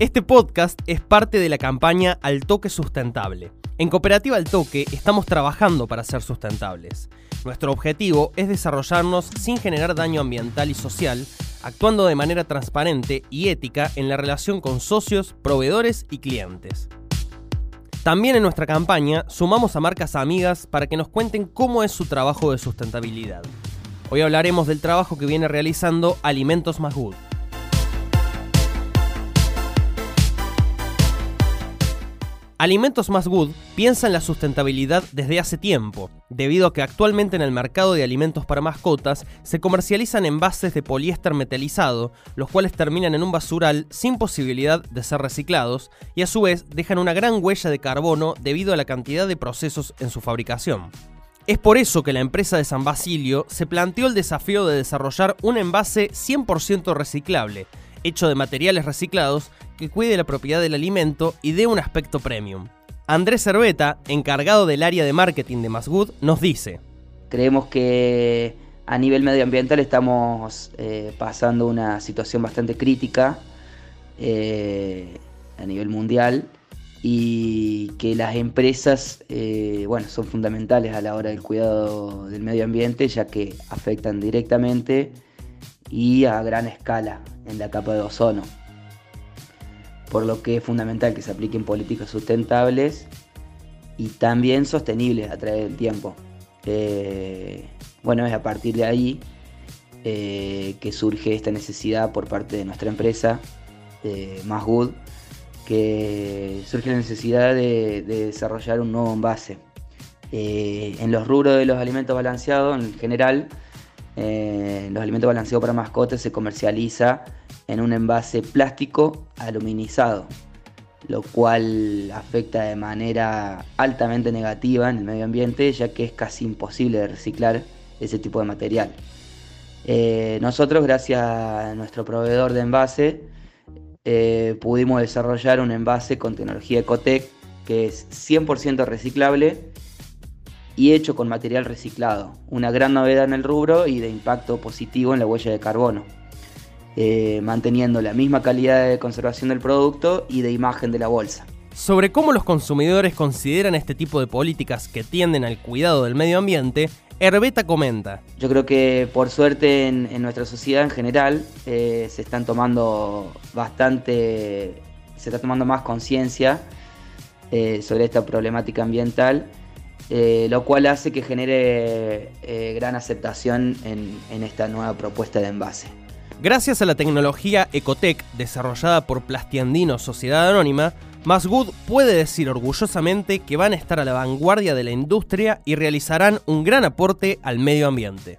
Este podcast es parte de la campaña Al Toque Sustentable. En Cooperativa Al Toque estamos trabajando para ser sustentables. Nuestro objetivo es desarrollarnos sin generar daño ambiental y social, actuando de manera transparente y ética en la relación con socios, proveedores y clientes. También en nuestra campaña sumamos a marcas amigas para que nos cuenten cómo es su trabajo de sustentabilidad. Hoy hablaremos del trabajo que viene realizando Alimentos Más Good. Alimentos Más Good piensa en la sustentabilidad desde hace tiempo, debido a que actualmente en el mercado de alimentos para mascotas se comercializan envases de poliéster metalizado, los cuales terminan en un basural sin posibilidad de ser reciclados y a su vez dejan una gran huella de carbono debido a la cantidad de procesos en su fabricación. Es por eso que la empresa de San Basilio se planteó el desafío de desarrollar un envase 100% reciclable, hecho de materiales reciclados que cuide la propiedad del alimento y dé un aspecto premium. Andrés Cerveta, encargado del área de marketing de Masgood, nos dice. Creemos que a nivel medioambiental estamos eh, pasando una situación bastante crítica eh, a nivel mundial y que las empresas eh, bueno, son fundamentales a la hora del cuidado del medio ambiente ya que afectan directamente y a gran escala en la capa de ozono. Por lo que es fundamental que se apliquen políticas sustentables y también sostenibles a través del tiempo. Eh, bueno, es a partir de ahí eh, que surge esta necesidad por parte de nuestra empresa, eh, Good, que surge la necesidad de, de desarrollar un nuevo envase. Eh, en los rubros de los alimentos balanceados, en general, los alimentos balanceados para mascotas se comercializa en un envase plástico aluminizado, lo cual afecta de manera altamente negativa en el medio ambiente, ya que es casi imposible reciclar ese tipo de material. Eh, nosotros, gracias a nuestro proveedor de envase, eh, pudimos desarrollar un envase con tecnología Ecotec que es 100% reciclable y hecho con material reciclado, una gran novedad en el rubro y de impacto positivo en la huella de carbono, eh, manteniendo la misma calidad de conservación del producto y de imagen de la bolsa. Sobre cómo los consumidores consideran este tipo de políticas que tienden al cuidado del medio ambiente, Herbeta comenta. Yo creo que por suerte en, nuestra sociedad en general eh, se están tomando bastante, se está tomando más conciencia eh, sobre esta problemática ambiental eh, lo cual hace que genere gran aceptación en, esta nueva propuesta de envase. Gracias a la tecnología Ecotec desarrollada por Plastiandino Sociedad Anónima, Masgood puede decir orgullosamente que van a estar a la vanguardia de la industria y realizarán un gran aporte al medio ambiente.